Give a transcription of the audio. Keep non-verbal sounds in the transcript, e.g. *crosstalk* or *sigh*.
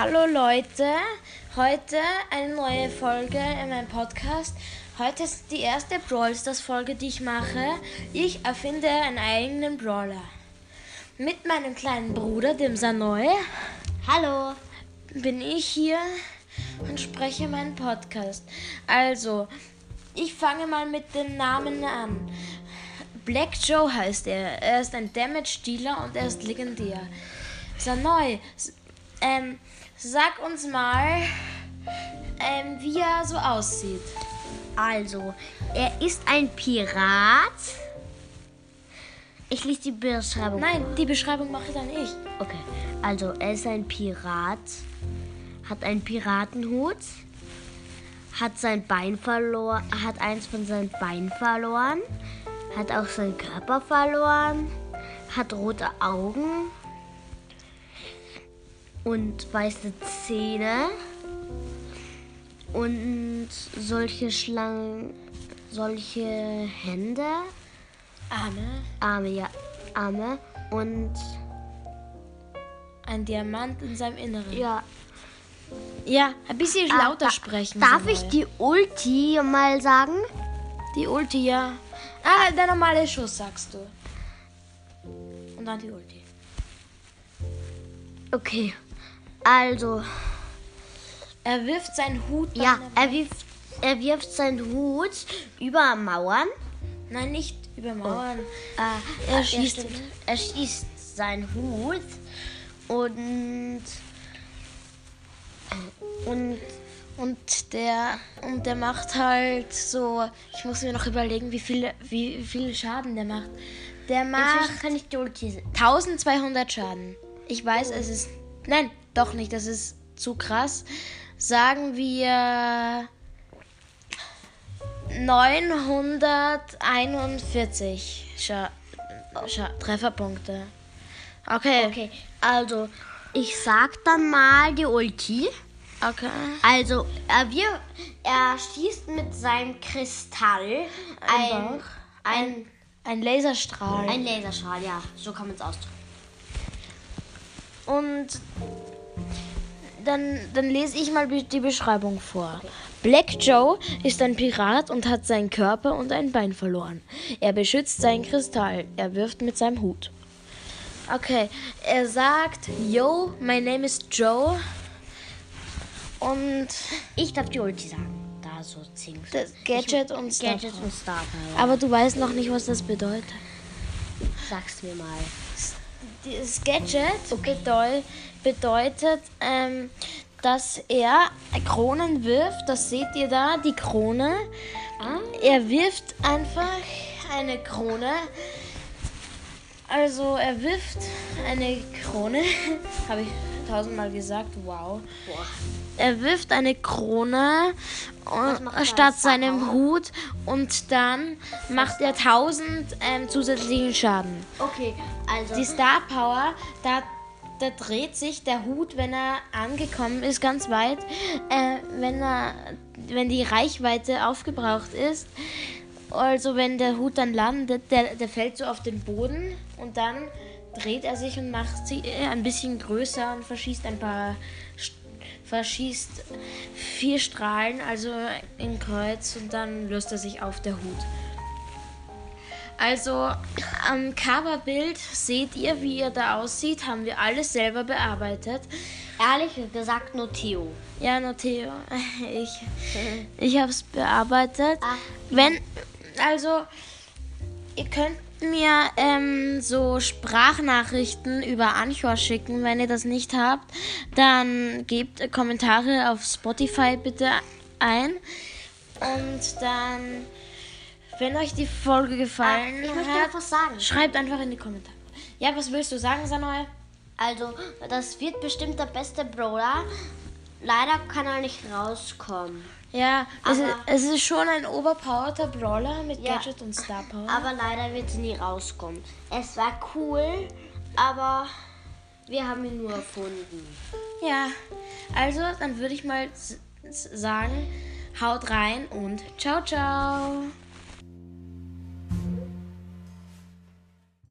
Hallo Leute, heute eine neue Folge in meinem Podcast. Heute ist die erste Brawl Stars Folge, die ich mache. Ich erfinde einen eigenen Brawler. Mit meinem kleinen Bruder, dem Sanoy, Hallo. bin ich hier und spreche meinen Podcast. Also, ich fange mal mit den Namen an. Black Joe heißt er. Er ist ein Damage-Dealer und er ist legendär. Sanoy, s- ähm, sag uns mal, ähm, wie er so aussieht. Also, er ist ein Pirat. Ich lese die Beschreibung. Nein, die Beschreibung mache dann ich. Okay. Also, er ist ein Pirat, hat einen Piratenhut, hat sein Bein verloren, hat eins von seinen Beinen verloren, hat auch seinen Körper verloren, hat rote Augen und weiße Zähne und solche Schlangen, solche Hände, Arme, Arme, ja, Arme und ein Diamant in seinem Inneren. ja, Ja, ein bisschen Ah, lauter da- sprechen. Darf ich die Ulti mal sagen? Die Ulti, ja. Ah, der normale Schuss, sagst du. Und dann die Ulti. Okay. Also, Er wirft seinen Hut. ja, er wirft, er wirft seinen Hut über Mauern. Nein, nicht über Mauern. Äh, Er schießt er schießt seinen Hut und und Und der, und der macht halt so. Ich muss mir noch überlegen, wie viel, wie viel Schaden der macht. Der macht inzwischen kann ich die Ulti sehen. 1200 Schaden. Ich weiß, es ist. Nein, doch nicht. Das ist zu krass. Sagen wir 941 Scha Scha Trefferpunkte. Okay. Okay, also ich sag dann mal die Ulti. Okay. Also, er, wir, er schießt mit seinem Kristall ein, Bauch. ein, Ein Laserstrahl. ein Laserstrahl, ja, so kann man es ausdrücken. Und dann, dann lese ich mal die Beschreibung vor. Black Joe ist ein Pirat und hat seinen Körper und ein Bein verloren. Er beschützt seinen Kristall. Er wirft mit seinem Hut. Okay, er sagt, Yo, my name is Joe. Und Ich darf die Ulti sagen. Da so 10. das Gadget und Star Gadget und Star Power. Aber du weißt noch nicht, was das bedeutet. Sag's mir mal. Das Gadget bedeu bedeutet, ähm, dass er Kronen wirft. Das seht ihr da, die Krone. Ah. Er wirft einfach eine Krone. Also er wirft eine Krone. *laughs* Habe ich tausendmal gesagt. Wow. Boah. Er wirft eine Krone er statt seinem Power? Hut und dann macht er 1000 ähm, zusätzlichen Schaden. Okay, also. Die Star Power, da, da dreht sich der Hut, wenn er angekommen ist, ganz weit. Äh, wenn, er, wenn die Reichweite aufgebraucht ist. Also wenn der Hut dann landet, der, der fällt so auf den Boden und dann dreht er sich und macht sie äh, ein bisschen größer und verschießt ein paar verschießt vier Strahlen, also in Kreuz und dann löst er sich auf der Hut. Also am Coverbild seht ihr, wie er da aussieht, haben wir alles selber bearbeitet. Ehrlich gesagt, nur Theo. Ja, Noteo, *laughs* ich, *laughs* ich habe es bearbeitet. Ah. Wenn, also, ihr könnt mir ähm, so Sprachnachrichten über Anchor schicken. Wenn ihr das nicht habt, dann gebt Kommentare auf Spotify bitte ein. Und dann, wenn euch die Folge gefallen Ah, hat, schreibt einfach in die Kommentare. Ja, was willst du sagen, Sanoy? Also, das wird bestimmt der beste Brawler. Leider kann er nicht rauskommen. Ja, es ist, es ist schon ein overpowerter Brawler mit Ja. Gadget und Star Power. Aber leider wird sie nie rauskommen. Es war cool, aber wir haben ihn nur erfunden. Ja, also dann würde ich mal sagen, haut rein und ciao, ciao.